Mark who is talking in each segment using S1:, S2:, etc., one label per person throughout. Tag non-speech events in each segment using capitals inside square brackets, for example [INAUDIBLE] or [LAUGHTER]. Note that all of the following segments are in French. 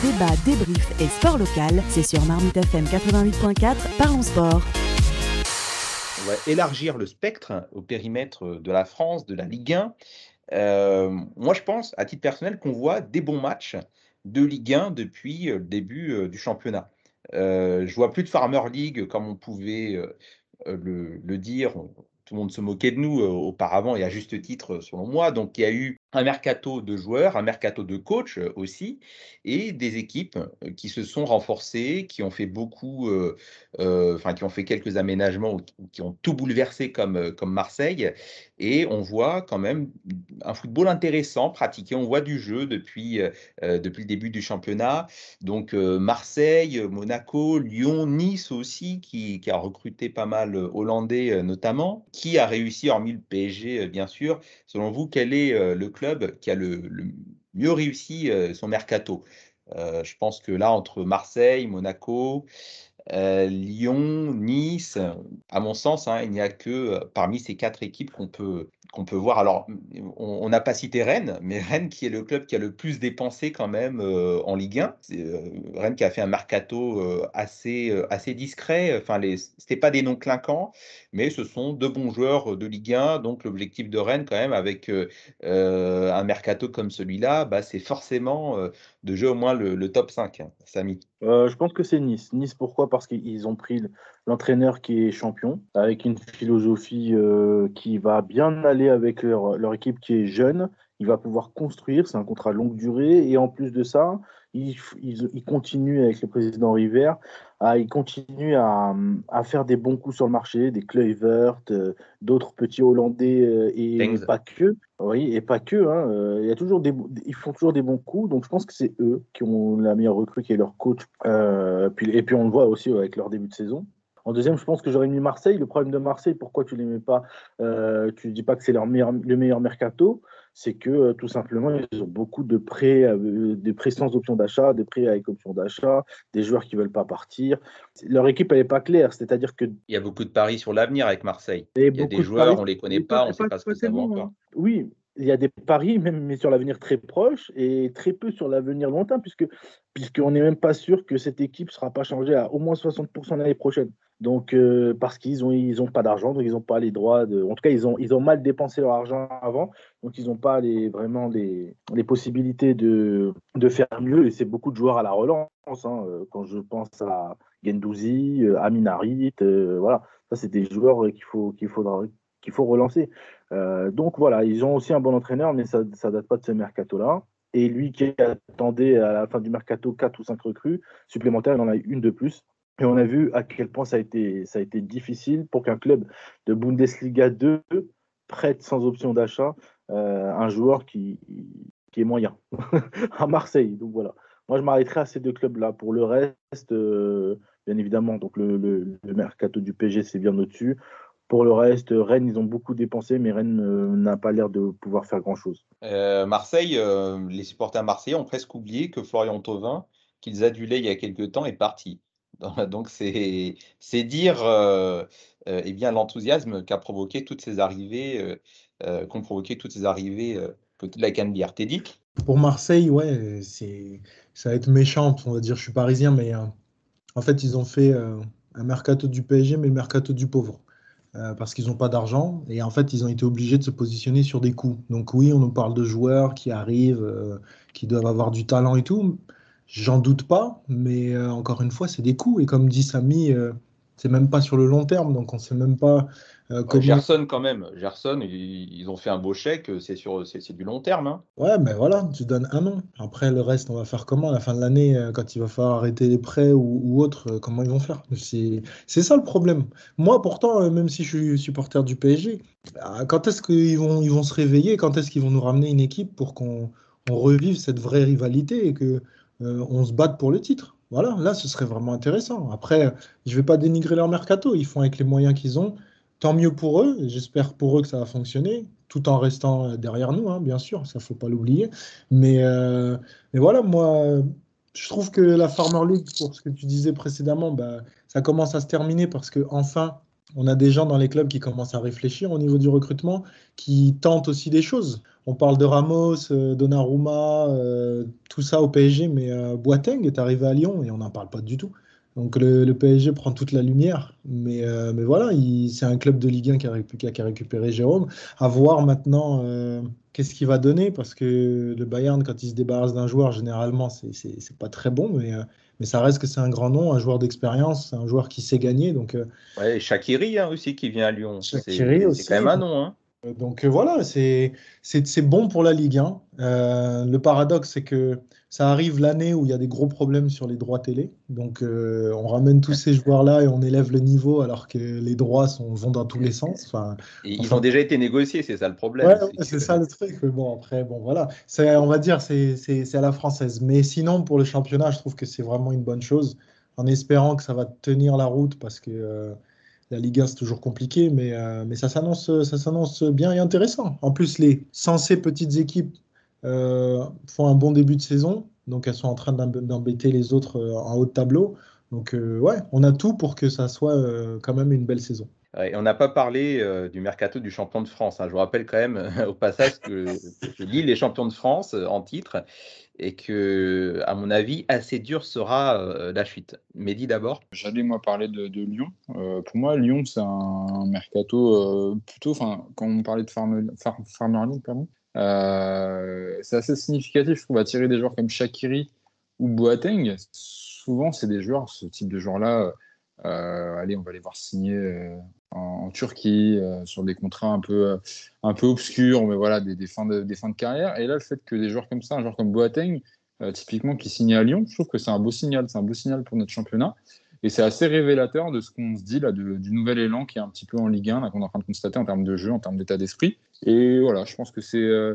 S1: Débat, débrief et sport local, c'est sur Marmite FM 88.4, parlons sport.
S2: On va élargir le spectre au périmètre de la France, de la Ligue 1. Euh, moi, je pense, à titre personnel, qu'on voit des bons matchs de Ligue 1 depuis le début du championnat. Euh, je vois plus de Farmer League comme on pouvait euh, le, le, dire. Tout le monde se moquait de nous auparavant et à juste titre, selon moi. Donc, il y a eu un mercato de joueurs, un mercato de coach aussi, et des équipes qui se sont renforcées, qui ont fait beaucoup, enfin qui ont fait quelques aménagements, qui ont tout bouleversé comme, comme Marseille, et on voit quand même un football intéressant pratiqué, on voit du jeu depuis, depuis le début du championnat, donc Marseille, Monaco, Lyon, Nice aussi, qui, qui, a recruté pas mal Hollandais notamment, qui a réussi, hormis le PSG bien sûr, selon vous, quel est le club qui a le, mieux réussi euh, son mercato. Euh, je pense que là, entre Marseille, Monaco, euh, Lyon, Nice, à mon sens, hein, il n'y a que parmi ces quatre équipes qu'on peut, qu'on peut voir. Alors, on n'a pas cité Rennes, mais Rennes qui est le club qui a le plus dépensé quand même euh, en Ligue 1. Euh, Rennes qui a fait un mercato euh, assez, discret. Enfin, ce n'était pas des noms clinquants, mais ce sont deux bons joueurs de Ligue 1. Donc, l'objectif de Rennes, quand même, avec un mercato comme celui-là, bah, c'est forcément de jouer au moins le, top 5. Hein, Samy.
S3: je pense que c'est Nice. Nice, pourquoi? Parce qu'ils ont pris l'entraîneur qui est champion, avec une philosophie qui va bien aller avec leur, équipe qui est jeune. Il va pouvoir construire, c'est un contrat longue durée. Et en plus de ça, il, il, continue avec le président River, à, il continue à, faire des bons coups sur le marché, des Kluivert, euh, d'autres petits Hollandais euh, et pas que. Oui, et pas que. Hein, euh, il y a toujours des, ils font toujours des bons coups. Donc je pense que c'est eux qui ont la meilleure recrue, qui est leur coach. puis, et puis on le voit aussi avec leur début de saison. En deuxième, je pense que j'aurais mis Marseille. Le problème de Marseille, pourquoi tu ne les mets pas euh, Tu ne dis pas que c'est leur meilleur, le meilleur mercato c'est que euh, tout simplement, ils ont beaucoup de prêts, euh, des prêts sans option d'achat, des prêts avec option d'achat, des joueurs qui ne veulent pas partir. Leur équipe, elle n'est pas claire. C'est-à-dire que.
S2: Il y a beaucoup de paris sur l'avenir avec Marseille. Il y a des joueurs, on ne les connaît pas, on ne sait pas ce que ça va encore. Hein.
S3: Oui, il y a des paris, même mais sur l'avenir très proche et très peu sur l'avenir lointain, puisque puisqu'on n'est même pas sûr que cette équipe ne sera pas changée à au moins 60% l'année prochaine. Donc, euh, parce qu'ils n'ont ils ont pas d'argent, donc ils n'ont pas les droits de. En tout cas, ils ont, ils ont mal dépensé leur argent avant, donc ils n'ont pas les, vraiment les, les possibilités de, de faire mieux. Et c'est beaucoup de joueurs à la relance. Hein, euh, quand je pense à Gendouzi, euh, Aminarit, voilà, ça, c'est des joueurs qu'il faut, faudra, faut relancer. Euh, donc voilà, ils ont aussi un bon entraîneur, mais ça ne date pas de ce mercato-là. Et lui qui attendait à la fin du mercato 4 ou 5 recrues supplémentaires, il en a une de plus. Et on a vu à quel point ça a été, difficile pour qu'un club de Bundesliga 2 prête sans option d'achat euh, un joueur qui, est moyen [LAUGHS] à Marseille. Donc voilà. Moi, je m'arrêterai à ces deux clubs-là. Pour le reste, euh, bien évidemment, donc le, mercato du PG, c'est bien au-dessus. Pour le reste, Rennes, ils ont beaucoup dépensé, mais Rennes euh, n'a pas l'air de pouvoir faire grand-chose.
S2: Marseille, les supporters marseillais ont presque oublié que Florian Thauvin, qu'ils adulaient il y a quelques temps, est parti. [LAUGHS] Donc c'est dire eh bien l'enthousiasme qu'a provoqué toutes ces arrivées, qu'ont provoqué toutes ces arrivées côté de la Canebière. T'es dit?
S4: Pour Marseille, ouais, c'est ça va être méchant. On va dire, je suis parisien, mais en fait, ils ont fait un mercato du PSG, mais le mercato du pauvre. Euh, parce qu'ils n'ont pas d'argent et en fait ils ont été obligés de se positionner sur des coûts. Donc oui, on nous parle de joueurs qui arrivent, euh, qui doivent avoir du talent et tout. J'en doute pas, mais euh, encore une fois, c'est des coûts. Et comme dit Samy, c'est même pas sur le long terme, donc on sait même pas
S2: euh, Gerson quand même, Gerson, ils, ont fait un beau chèque, c'est sur, c'est du long terme. Hein.
S4: Ouais, mais voilà, tu donnes un an. Après le reste, on va faire comment à la fin de l'année, euh, quand il va falloir arrêter les prêts ou, ou autre, euh, comment ils vont faire? C'est ça le problème. Moi, pourtant, même si je suis supporter du PSG, quand est-ce qu'ils vont, ils vont se réveiller? Quand est-ce qu'ils vont nous ramener une équipe pour qu'on revive cette vraie rivalité et que on se batte pour le titre voilà, là, ce serait vraiment intéressant. Après, je ne vais pas dénigrer leur mercato. Ils font avec les moyens qu'ils ont. Tant mieux pour eux. J'espère pour eux que ça va fonctionner, tout en restant derrière nous, hein, bien sûr. Ça, ne faut pas l'oublier. Mais, euh, mais voilà, moi, je trouve que la Farmer League, pour ce que tu disais précédemment, bah, ça commence à se terminer parce que enfin, on a des gens dans les clubs qui commencent à réfléchir au niveau du recrutement, qui tentent aussi des choses. On parle de Ramos, euh, Donnarumma, euh, tout ça au PSG, mais euh, Boateng est arrivé à Lyon et on n'en parle pas du tout. Donc le, PSG prend toute la lumière, mais, mais voilà, c'est un club de Ligue 1 qui a, qui a récupéré Jérôme. À voir maintenant qu'est-ce qu'il va donner, parce que le Bayern, quand il se débarrasse d'un joueur, généralement, c'est pas très bon, mais mais ça reste que c'est un grand nom, un joueur d'expérience, un joueur qui sait gagner. Donc,
S2: euh, ouais, Shakiri hein, aussi qui vient à Lyon. Shakiri aussi. C'est quand même un nom. Hein.
S4: Euh, donc euh, voilà, c'est bon pour la Ligue 1. le paradoxe, c'est que ça arrive l'année où il y a des gros problèmes sur les droits télé. Donc, euh, on ramène tous ces joueurs-là et on élève le niveau alors que les droits sont, vont dans tous les sens. Enfin,
S2: ils ont déjà été négociés, c'est ça le problème.
S4: Ouais, c'est ça le truc. Mais bon, après, bon, voilà. On va dire c'est à la française. Mais sinon, pour le championnat, je trouve que c'est vraiment une bonne chose en espérant que ça va tenir la route parce que. La Ligue 1, c'est toujours compliqué, mais, euh, ça s'annonce bien et intéressant. En plus, les censées petites équipes euh, font un bon début de saison, donc elles sont en train d'embêter les autres euh, en haut de tableau. Donc ouais, on a tout pour que ça soit quand même une belle saison.
S2: On n'a pas parlé du mercato du champion de France. Hein. Je vous rappelle quand même [LAUGHS] au passage que, Lille est champion de France en titre et que, à mon avis, assez dur sera la chute. Mehdi d'abord.
S5: J'allais moi parler de, Lyon. pour moi, Lyon, c'est un mercato plutôt, quand on parlait de Farmer, League, pardon, euh, c'est assez significatif, je trouve, attirer des joueurs comme Shakiri ou Boateng. Souvent, c'est des joueurs, ce type de joueurs-là, euh, allez, on va les voir signer euh, en, Turquie sur des contrats un peu, un peu obscurs, mais voilà, des, fins de, carrière. Et là, le fait que des joueurs comme ça, un joueur comme Boateng, typiquement qui signe à Lyon, je trouve que c'est un beau signal, c'est un beau signal pour notre championnat. Et c'est assez révélateur de ce qu'on se dit là, du nouvel élan qui est un petit peu en Ligue 1, qu'on est en train de constater en termes de jeu, en termes d'état d'esprit. Et voilà, je pense que c'est euh,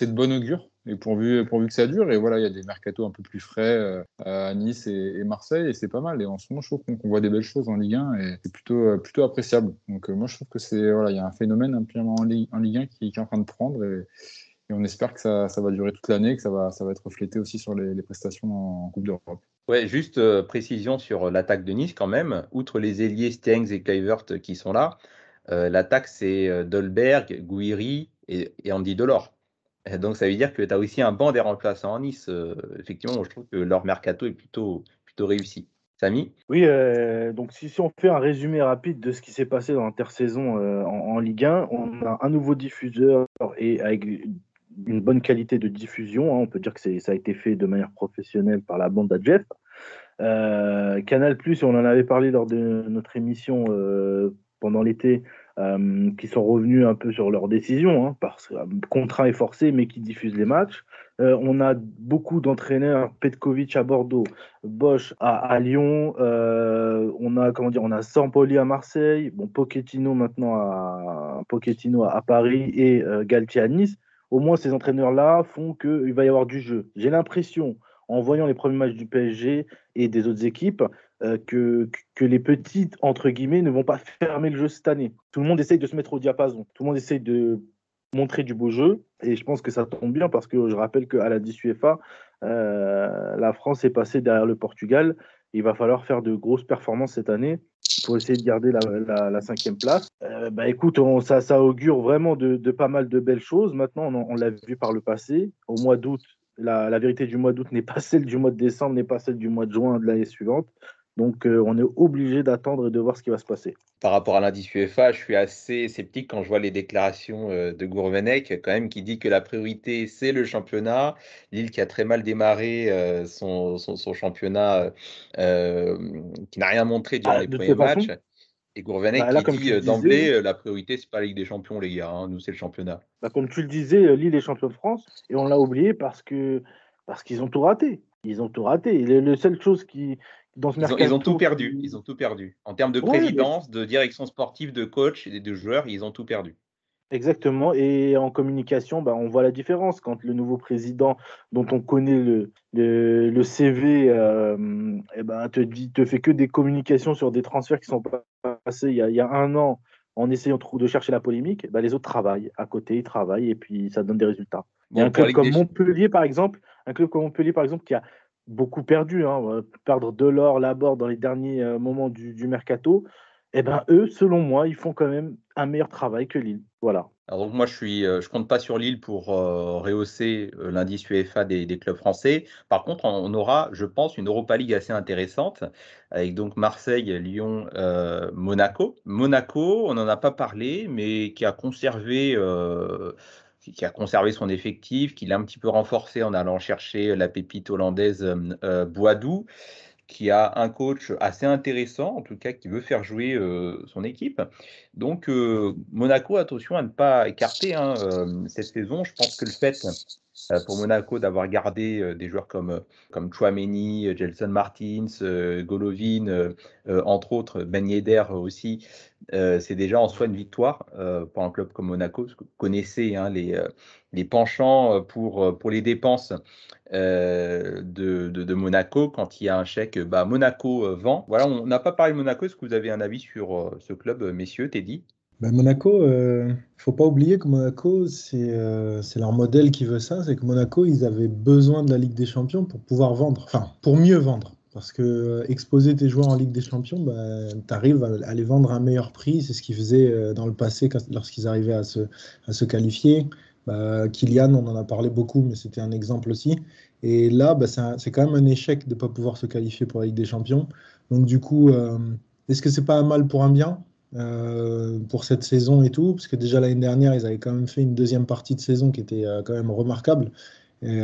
S5: de bon augure, et pourvu, que ça dure. Et voilà, il y a des mercatos un peu plus frais euh, à Nice et, Marseille, et c'est pas mal. Et en ce moment, je trouve qu'on voit des belles choses en Ligue 1, et c'est plutôt, euh, appréciable. Donc moi, je trouve que c'est voilà, il y a un phénomène en Ligue, en Ligue 1 qui, est en train de prendre. Et, et on espère que ça, va durer toute l'année, que ça va, être reflété aussi sur les, prestations en Coupe d'Europe.
S2: Ouais, juste euh, précision sur l'attaque de Nice quand même. Outre les ailiers Stengs et Kluivert qui sont là, euh, l'attaque c'est euh, Dolberg, Gouiri et, Andy Delors. Donc ça veut dire que tu as aussi un banc des remplaçants en Nice. effectivement, je trouve que leur mercato est plutôt, plutôt réussi. Samy?
S3: Oui, donc si, on fait un résumé rapide de ce qui s'est passé dans l'intersaison en, en, Ligue 1, on a un nouveau diffuseur et avec une bonne qualité de diffusion. Hein. On peut dire que ça a été fait de manière professionnelle par la bande à Jeff. Euh, Canal on en avait parlé lors de notre émission euh, pendant l'été, euh, qui sont revenus un peu sur leurs décisions, hein, parce que contraint et forcé, mais qui diffusent les matchs. on a beaucoup d'entraîneurs, Petkovic à Bordeaux, Bosch à, Lyon, on a comment dire, on a Sampoli à Marseille, bon Pochettino maintenant à Pochettino à, Paris et Galtier à Nice au moins ces entraîneurs-là font qu'il va y avoir du jeu. J'ai l'impression, en voyant les premiers matchs du PSG et des autres équipes, euh, que, les petites, entre guillemets, ne vont pas fermer le jeu cette année. Tout le monde essaye de se mettre au diapason. Tout le monde essaye de montrer du beau jeu. Et je pense que ça tombe bien parce que je rappelle qu'à la 10 UEFA, euh, la France est passée derrière le Portugal. Il va falloir faire de grosses performances cette année pour essayer de garder la, cinquième place. Euh, bah, écoute, ça augure vraiment de, pas mal de belles choses. Maintenant, on, l'a vu par le passé. Au mois d'août, la, vérité du mois d'août n'est pas celle du mois de décembre, n'est pas celle du mois de juin de l'année suivante. Donc, euh, on est obligé d'attendre et de voir ce qui va se passer.
S2: Par rapport à l'indice UEFA, je suis assez sceptique quand je vois les déclarations euh, de Gourvenec, quand même, qui dit que la priorité, c'est le championnat. Lille qui a très mal démarré euh, son, son, championnat, qui n'a rien montré durant ah, les premiers matchs. Et Gourvenec bah, qui dit d'emblée, la priorité, c'est pas la Ligue des Champions, les gars. Hein. nous, c'est le championnat.
S3: Bah, comme tu le disais, Lille est champion de France, et on l'a oublié parce que parce qu'ils ont tout raté. Ils ont tout raté. Le, la seule chose qui,
S2: ils, ont, tout perdu. Ils ont tout perdu. En termes de présidence, de direction sportive, de coach et de joueurs, ils ont tout perdu.
S3: Exactement. Et en communication, bah, on voit la différence. Quand le nouveau président, dont on connaît le, le, CV, euh, eh ben, te, dit, te fait que des communications sur des transferts qui sont passés il y a, il y a un an en essayant de chercher la polémique, bah, les autres travaillent à côté, ils travaillent et puis ça donne des résultats. il y a un club comme Montpellier, par exemple, un club comme Montpellier, par exemple, qui a beaucoup perdu. Hein. Perdre de l'or, Laborde dans les derniers euh, moments du, mercato. eh ben eux, selon moi, ils font quand même un meilleur travail que Lille. Voilà.
S2: Donc moi je suis, euh, je compte pas sur Lille pour euh, rehausser euh, l'indice UEFA des, des, clubs français. Par contre, on aura, je pense, une Europa League assez intéressante avec donc Marseille, Lyon, Monaco. Monaco, on n'en a pas parlé, mais qui a conservé qui a conservé son effectif, qui l'a un petit peu renforcé en allant chercher la pépite hollandaise euh, Boadou qui a un coach assez intéressant, en tout cas qui veut faire jouer euh, son équipe. Donc euh, Monaco, attention à ne pas écarter hein, euh, cette saison. Je pense que le fait pour Monaco d'avoir gardé des joueurs comme, comme Chouameni, Gelson Martins, Golovin, entre autres, Ben Yedder aussi, c'est déjà en soi une victoire pour un club comme Monaco, vous connaissez hein, les, les penchants pour, pour les dépenses euh, de, de, Monaco quand il y a un chèque bah, Monaco euh, vend. Voilà, on n'a pas parlé de Monaco. Est-ce que vous avez un avis sur euh, ce club, messieurs, Teddy?
S4: Ben Monaco, il faut pas oublier que Monaco, c'est leur modèle qui veut ça. C'est que Monaco, ils avaient besoin de la Ligue des Champions pour pouvoir vendre, enfin, pour mieux vendre. Parce que exposer tes joueurs en Ligue des Champions, ben, tu arrives à, les vendre à un meilleur prix. C'est ce qu'ils faisaient dans le passé lorsqu'ils arrivaient à se, qualifier. Bah, Kylian, on en a parlé beaucoup, mais c'était un exemple aussi. Et là, bah, c'est quand même un échec de ne pas pouvoir se qualifier pour la Ligue des Champions. Donc du coup, euh, est-ce que c'est pas un mal pour un bien? Euh, pour cette saison et tout Parce que déjà l'année dernière, ils avaient quand même fait une deuxième partie de saison qui était euh, quand même remarquable et,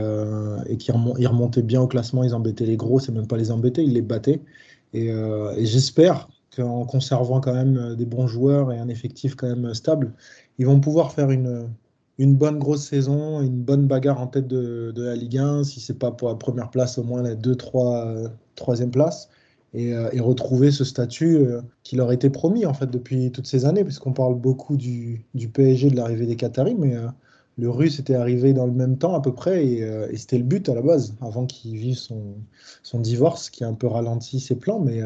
S4: et qui remontaient bien au classement. Ils embêtaient les gros, c'est même pas les embêter, ils les battaient. Et, j'espère qu'en conservant quand même des bons joueurs et un effectif quand même stable, ils vont pouvoir faire une, bonne grosse saison, une bonne bagarre en tête de, la Ligue 1, si c'est pas pour la première place, au moins la 2-3 troisième place, euh, et, retrouver ce statut euh, qui leur était promis en fait depuis toutes ces années, puisqu'on parle beaucoup du, PSG, de l'arrivée des Qataris, mais euh, le Russe était arrivé dans le même temps à peu près, et, c'était le but à la base, avant qu'il vive son, son, divorce, qui a un peu ralenti ses plans, mais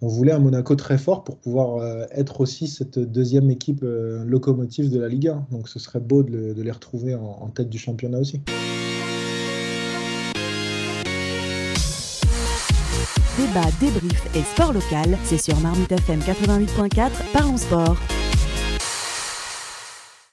S4: on voulait un Monaco très fort pour pouvoir être aussi cette deuxième équipe locomotive de la Ligue 1. Donc ce serait beau de, les retrouver en, tête du championnat aussi.
S1: Débat, débrief et sport local, c'est sur Marmite FM 88.4, parlons sport.